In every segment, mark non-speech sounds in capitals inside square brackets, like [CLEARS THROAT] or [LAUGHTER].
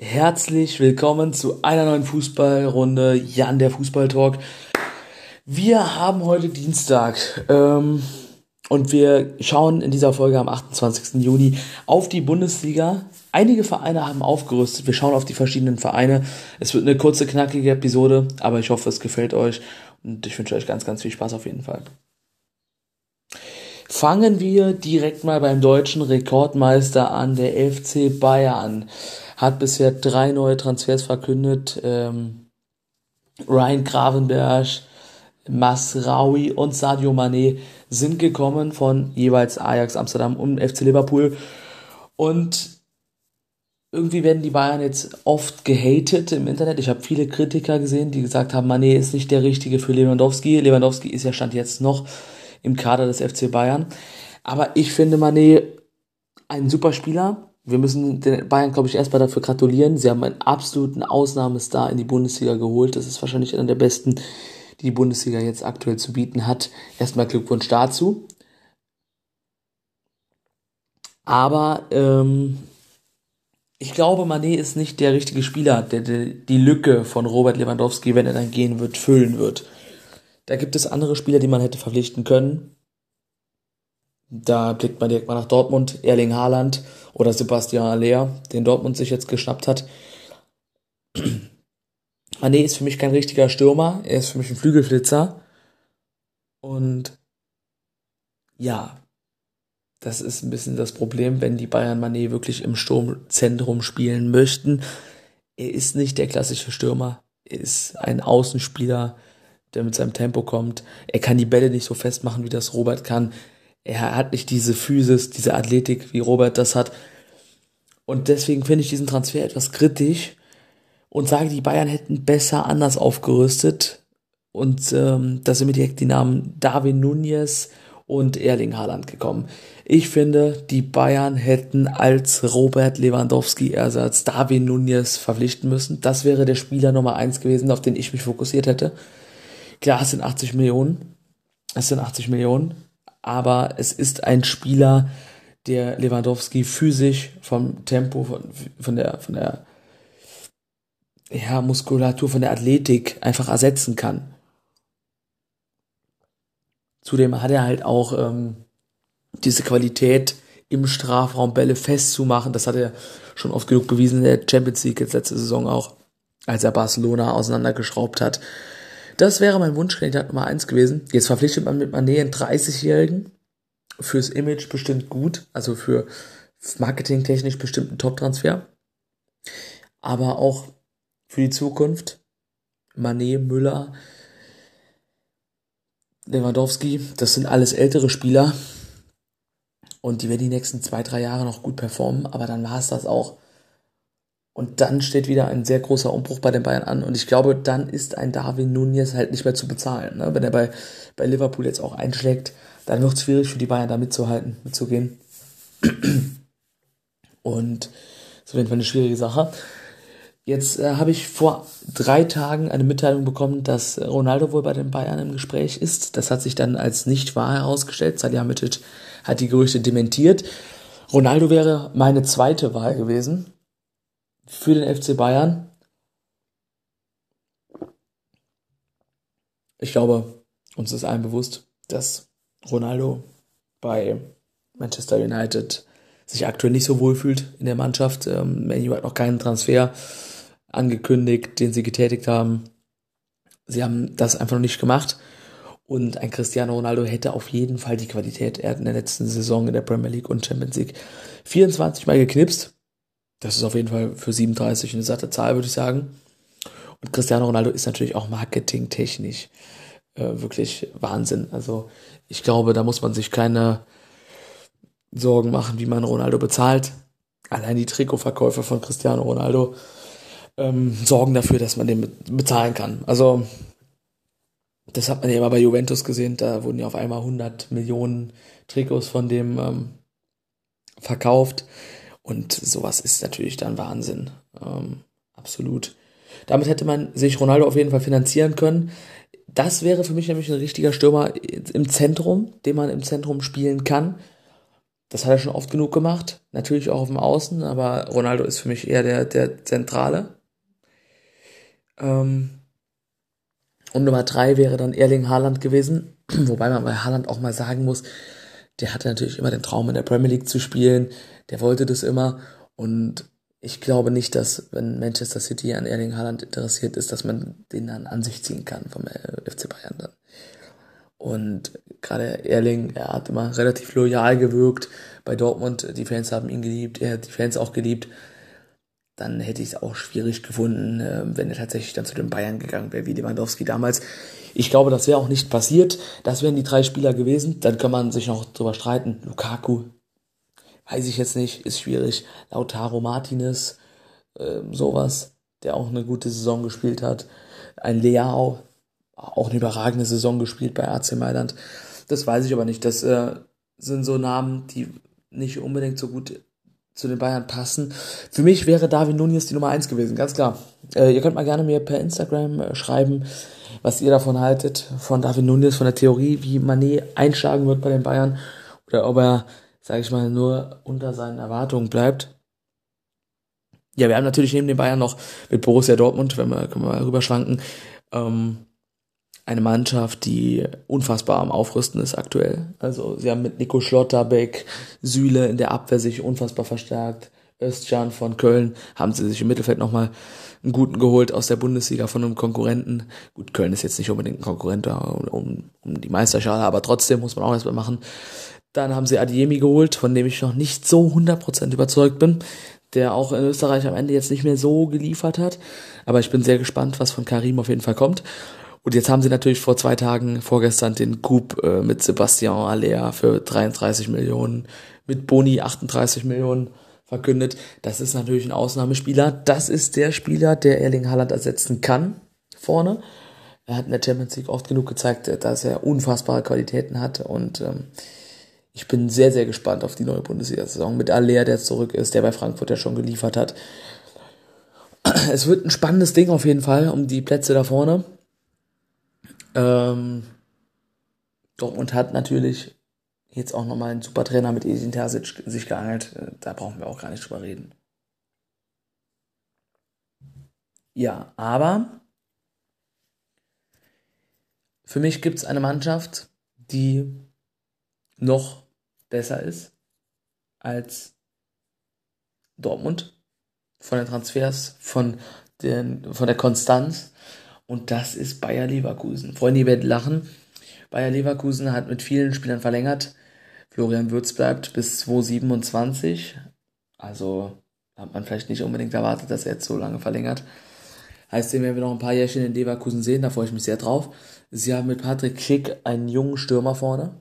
Herzlich willkommen zu einer neuen Fußballrunde, Jan der Fußballtalk. Wir haben heute Dienstag ähm, und wir schauen in dieser Folge am 28. Juni auf die Bundesliga. Einige Vereine haben aufgerüstet. Wir schauen auf die verschiedenen Vereine. Es wird eine kurze, knackige Episode, aber ich hoffe, es gefällt euch und ich wünsche euch ganz, ganz viel Spaß auf jeden Fall. Fangen wir direkt mal beim deutschen Rekordmeister an, der FC Bayern hat bisher drei neue Transfers verkündet. Ähm, Ryan Gravenberg, Masraoui und Sadio Mané sind gekommen von jeweils Ajax Amsterdam und FC Liverpool. Und irgendwie werden die Bayern jetzt oft gehatet im Internet. Ich habe viele Kritiker gesehen, die gesagt haben, Mané ist nicht der Richtige für Lewandowski. Lewandowski ist ja Stand jetzt noch im Kader des FC Bayern. Aber ich finde Mané ein super Spieler wir müssen den Bayern, glaube ich, erstmal dafür gratulieren. Sie haben einen absoluten Ausnahmestar in die Bundesliga geholt. Das ist wahrscheinlich einer der besten, die die Bundesliga jetzt aktuell zu bieten hat. Erstmal Glückwunsch dazu. Aber ähm, ich glaube, Manet ist nicht der richtige Spieler, der, der die Lücke von Robert Lewandowski, wenn er dann gehen wird, füllen wird. Da gibt es andere Spieler, die man hätte verpflichten können. Da blickt man direkt mal nach Dortmund, Erling Haaland oder Sebastian Aller, den Dortmund sich jetzt geschnappt hat. [CLEARS THROAT] Mané ist für mich kein richtiger Stürmer, er ist für mich ein Flügelflitzer. Und ja, das ist ein bisschen das Problem, wenn die Bayern Mané wirklich im Sturmzentrum spielen möchten. Er ist nicht der klassische Stürmer, er ist ein Außenspieler, der mit seinem Tempo kommt. Er kann die Bälle nicht so festmachen, wie das Robert kann er hat nicht diese Physis, diese Athletik, wie Robert das hat. Und deswegen finde ich diesen Transfer etwas kritisch und sage, die Bayern hätten besser anders aufgerüstet. Und ähm, da sind mir direkt die Namen Darwin Nunez und Erling Haaland gekommen. Ich finde, die Bayern hätten als Robert Lewandowski Ersatz Darwin Nunez verpflichten müssen. Das wäre der Spieler Nummer eins gewesen, auf den ich mich fokussiert hätte. Klar, es sind 80 Millionen. Es sind 80 Millionen aber es ist ein Spieler, der Lewandowski physisch vom Tempo, von, von der, von der ja, Muskulatur, von der Athletik einfach ersetzen kann. Zudem hat er halt auch ähm, diese Qualität, im Strafraum Bälle festzumachen. Das hat er schon oft genug bewiesen in der Champions League jetzt letzte Saison auch, als er Barcelona auseinandergeschraubt hat. Das wäre mein Wunschkandidat Nummer eins gewesen. Jetzt verpflichtet man mit Mané einen 30-Jährigen. Fürs Image bestimmt gut, also für marketingtechnisch bestimmt ein Top-Transfer. Aber auch für die Zukunft. Mané, Müller, Lewandowski, das sind alles ältere Spieler. Und die werden die nächsten zwei, drei Jahre noch gut performen, aber dann war es das auch. Und dann steht wieder ein sehr großer Umbruch bei den Bayern an. Und ich glaube, dann ist ein Darwin Nunez halt nicht mehr zu bezahlen. Ne? Wenn er bei, bei Liverpool jetzt auch einschlägt, dann wird es schwierig für die Bayern da mitzuhalten, mitzugehen. Und das ist auf jeden Fall eine schwierige Sache. Jetzt äh, habe ich vor drei Tagen eine Mitteilung bekommen, dass Ronaldo wohl bei den Bayern im Gespräch ist. Das hat sich dann als nicht wahr herausgestellt. Salihamidzic hat die Gerüchte dementiert. Ronaldo wäre meine zweite Wahl gewesen für den FC Bayern. Ich glaube, uns ist allen bewusst, dass Ronaldo bei Manchester United sich aktuell nicht so wohl fühlt in der Mannschaft. Ähm, Manu hat noch keinen Transfer angekündigt, den sie getätigt haben. Sie haben das einfach noch nicht gemacht. Und ein Cristiano Ronaldo hätte auf jeden Fall die Qualität. Er hat in der letzten Saison in der Premier League und Champions League 24 Mal geknipst. Das ist auf jeden Fall für 37 eine satte Zahl, würde ich sagen. Und Cristiano Ronaldo ist natürlich auch marketingtechnisch äh, wirklich Wahnsinn. Also ich glaube, da muss man sich keine Sorgen machen, wie man Ronaldo bezahlt. Allein die Trikotverkäufe von Cristiano Ronaldo ähm, sorgen dafür, dass man den bezahlen kann. Also das hat man ja immer bei Juventus gesehen. Da wurden ja auf einmal 100 Millionen Trikots von dem ähm, verkauft. Und sowas ist natürlich dann Wahnsinn. Ähm, absolut. Damit hätte man sich Ronaldo auf jeden Fall finanzieren können. Das wäre für mich nämlich ein richtiger Stürmer im Zentrum, den man im Zentrum spielen kann. Das hat er schon oft genug gemacht. Natürlich auch auf dem Außen, aber Ronaldo ist für mich eher der, der Zentrale. Ähm, und Nummer drei wäre dann Erling Haaland gewesen. [CLEARS THROAT] Wobei man bei Haaland auch mal sagen muss, der hatte natürlich immer den Traum in der Premier League zu spielen. Der wollte das immer. Und ich glaube nicht, dass, wenn Manchester City an Erling Haaland interessiert ist, dass man den dann an sich ziehen kann vom äh, FC Bayern dann. Und gerade Erling, er hat immer relativ loyal gewirkt bei Dortmund. Die Fans haben ihn geliebt, er hat die Fans auch geliebt. Dann hätte ich es auch schwierig gefunden, äh, wenn er tatsächlich dann zu den Bayern gegangen wäre, wie Lewandowski damals. Ich glaube, das wäre auch nicht passiert. Das wären die drei Spieler gewesen. Dann kann man sich noch drüber streiten. Lukaku, weiß ich jetzt nicht, ist schwierig. Lautaro Martinez, äh, sowas, der auch eine gute Saison gespielt hat. Ein Leao, auch eine überragende Saison gespielt bei AC Mailand. Das weiß ich aber nicht. Das äh, sind so Namen, die nicht unbedingt so gut zu den Bayern passen. Für mich wäre David Nunez die Nummer eins gewesen, ganz klar. Äh, ihr könnt mal gerne mir per Instagram äh, schreiben, was ihr davon haltet, von David Nunez, von der Theorie, wie Manet einschlagen wird bei den Bayern oder ob er, sage ich mal, nur unter seinen Erwartungen bleibt. Ja, wir haben natürlich neben den Bayern noch mit Borussia Dortmund, wenn wir, können wir mal rüberschwanken, ähm, eine Mannschaft, die unfassbar am Aufrüsten ist aktuell. Also sie haben mit Nico Schlotterbeck, Süle in der Abwehr sich unfassbar verstärkt. Özcan von Köln haben sie sich im Mittelfeld nochmal einen guten geholt aus der Bundesliga von einem Konkurrenten. Gut, Köln ist jetzt nicht unbedingt ein Konkurrent um, um die Meisterschale, aber trotzdem muss man auch erstmal machen. Dann haben sie Adiemi geholt, von dem ich noch nicht so 100% überzeugt bin, der auch in Österreich am Ende jetzt nicht mehr so geliefert hat. Aber ich bin sehr gespannt, was von Karim auf jeden Fall kommt. Und jetzt haben sie natürlich vor zwei Tagen, vorgestern, den Coup äh, mit Sebastian Alea für 33 Millionen, mit Boni 38 Millionen verkündet. Das ist natürlich ein Ausnahmespieler. Das ist der Spieler, der Erling Haaland ersetzen kann vorne. Er hat in der Champions League oft genug gezeigt, dass er unfassbare Qualitäten hat und ähm, ich bin sehr, sehr gespannt auf die neue Bundesliga-Saison mit Alea, der zurück ist, der bei Frankfurt ja schon geliefert hat. Es wird ein spannendes Ding auf jeden Fall um die Plätze da vorne. Ähm, Dortmund hat natürlich jetzt auch nochmal einen super Trainer mit Edin Terzic sich geangelt. Da brauchen wir auch gar nicht drüber reden. Ja, aber für mich gibt es eine Mannschaft, die noch besser ist als Dortmund von den Transfers, von, den, von der Konstanz und das ist Bayer Leverkusen. Freunde, ihr werdet lachen. Bayer Leverkusen hat mit vielen Spielern verlängert. Florian Würz bleibt bis 2027. Also hat man vielleicht nicht unbedingt erwartet, dass er jetzt so lange verlängert. Heißt, den werden wir noch ein paar Jährchen in Leverkusen sehen, da freue ich mich sehr drauf. Sie haben mit Patrick Schick einen jungen Stürmer vorne.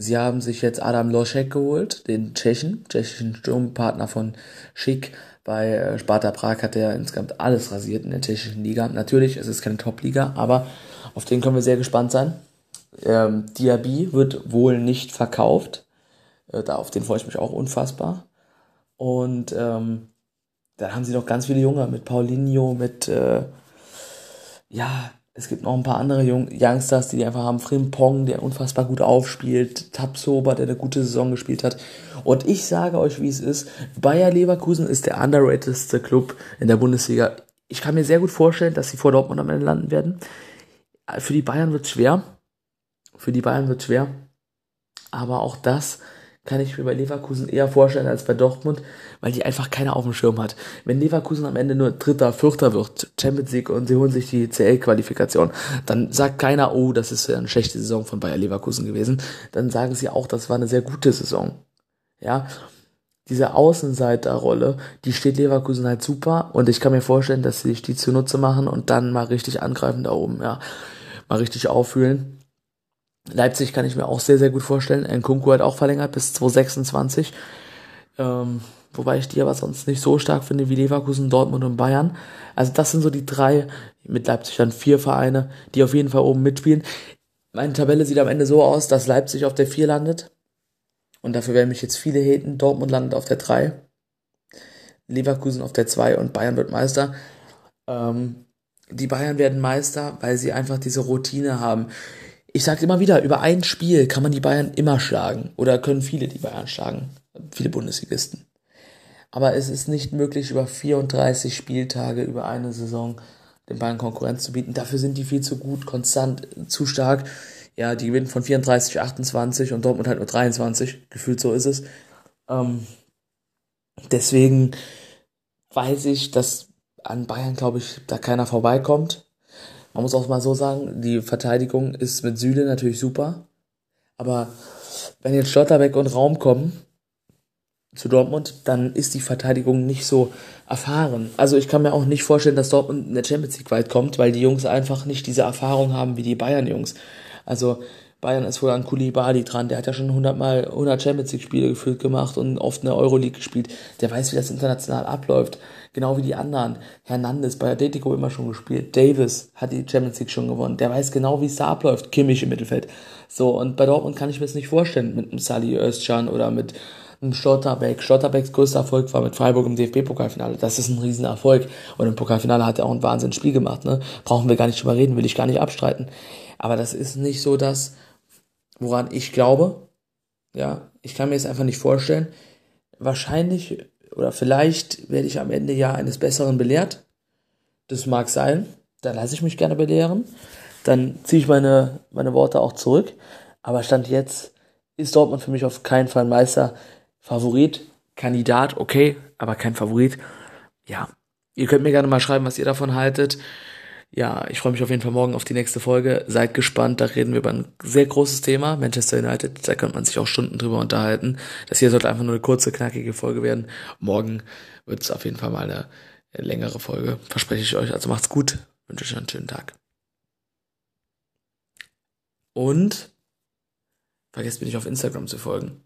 Sie haben sich jetzt Adam Loschek geholt, den Tschechen, tschechischen Sturmpartner von Schick. Bei äh, Sparta Prag hat er insgesamt alles rasiert in der tschechischen Liga. Natürlich, es ist keine Top-Liga, aber auf den können wir sehr gespannt sein. Ähm, Diaby wird wohl nicht verkauft. Äh, da auf den freue ich mich auch unfassbar. Und ähm, dann haben sie noch ganz viele Junge mit Paulinho, mit äh, ja, es gibt noch ein paar andere Jung Youngsters, die, die einfach haben. Frimpong, der unfassbar gut aufspielt. Tapsoba, der eine gute Saison gespielt hat. Und ich sage euch, wie es ist. Bayer Leverkusen ist der underratedste Club in der Bundesliga. Ich kann mir sehr gut vorstellen, dass sie vor Dortmund am Ende landen werden. Für die Bayern wird es schwer. Für die Bayern wird es schwer. Aber auch das kann ich mir bei Leverkusen eher vorstellen als bei Dortmund, weil die einfach keiner auf dem Schirm hat. Wenn Leverkusen am Ende nur Dritter, Vierter wird, Champions League und sie holen sich die CL-Qualifikation, dann sagt keiner, oh, das ist eine schlechte Saison von Bayer Leverkusen gewesen. Dann sagen sie auch, das war eine sehr gute Saison. Ja, diese Außenseiterrolle, die steht Leverkusen halt super und ich kann mir vorstellen, dass sie sich die zunutze machen und dann mal richtig angreifen da oben, ja, mal richtig auffühlen. Leipzig kann ich mir auch sehr, sehr gut vorstellen. Nkunku hat auch verlängert bis 2026. Ähm, wobei ich die aber sonst nicht so stark finde wie Leverkusen, Dortmund und Bayern. Also das sind so die drei, mit Leipzig dann vier Vereine, die auf jeden Fall oben mitspielen. Meine Tabelle sieht am Ende so aus, dass Leipzig auf der 4 landet. Und dafür werden mich jetzt viele haten. Dortmund landet auf der 3. Leverkusen auf der 2 und Bayern wird Meister. Ähm, die Bayern werden Meister, weil sie einfach diese Routine haben ich sage immer wieder, über ein Spiel kann man die Bayern immer schlagen oder können viele die Bayern schlagen, viele Bundesligisten. Aber es ist nicht möglich, über 34 Spieltage, über eine Saison den Bayern Konkurrenz zu bieten. Dafür sind die viel zu gut, konstant, zu stark. Ja, die gewinnen von 34, 28 und Dortmund halt nur 23. Gefühlt so ist es. Ähm, deswegen weiß ich, dass an Bayern, glaube ich, da keiner vorbeikommt. Man muss auch mal so sagen, die Verteidigung ist mit Süle natürlich super. Aber wenn jetzt Schlotterbeck und Raum kommen zu Dortmund, dann ist die Verteidigung nicht so erfahren. Also ich kann mir auch nicht vorstellen, dass Dortmund in der Champions League weit kommt, weil die Jungs einfach nicht diese Erfahrung haben wie die Bayern-Jungs. Also Bayern ist wohl an Kulibali dran, der hat ja schon 100 Mal 100 Champions League Spiele gefühlt gemacht und oft eine Euroleague gespielt. Der weiß, wie das international abläuft. Genau wie die anderen. Hernandez bei Atletico immer schon gespielt. Davis hat die Champions League schon gewonnen. Der weiß genau, wie es da abläuft. Kimmich im Mittelfeld. So, und bei Dortmund kann ich mir das nicht vorstellen mit einem Sally Özcan oder mit einem Schlotterbeck. Schlotterbecks größter Erfolg war mit Freiburg im DFB-Pokalfinale. Das ist ein Riesenerfolg. Und im Pokalfinale hat er auch ein Wahnsinnsspiel gemacht. Ne? Brauchen wir gar nicht drüber reden, will ich gar nicht abstreiten. Aber das ist nicht so das, woran ich glaube. Ja, ich kann mir es einfach nicht vorstellen. Wahrscheinlich oder vielleicht werde ich am Ende ja eines Besseren belehrt. Das mag sein. Da lasse ich mich gerne belehren. Dann ziehe ich meine, meine Worte auch zurück. Aber Stand jetzt ist Dortmund für mich auf keinen Fall Meister. Favorit, Kandidat, okay, aber kein Favorit. Ja, ihr könnt mir gerne mal schreiben, was ihr davon haltet ja, ich freue mich auf jeden Fall morgen auf die nächste Folge. Seid gespannt, da reden wir über ein sehr großes Thema, Manchester United. Da könnte man sich auch Stunden drüber unterhalten. Das hier sollte einfach nur eine kurze, knackige Folge werden. Morgen wird es auf jeden Fall mal eine längere Folge, verspreche ich euch. Also macht's gut, wünsche euch einen schönen Tag. Und vergesst mir nicht auf Instagram zu folgen.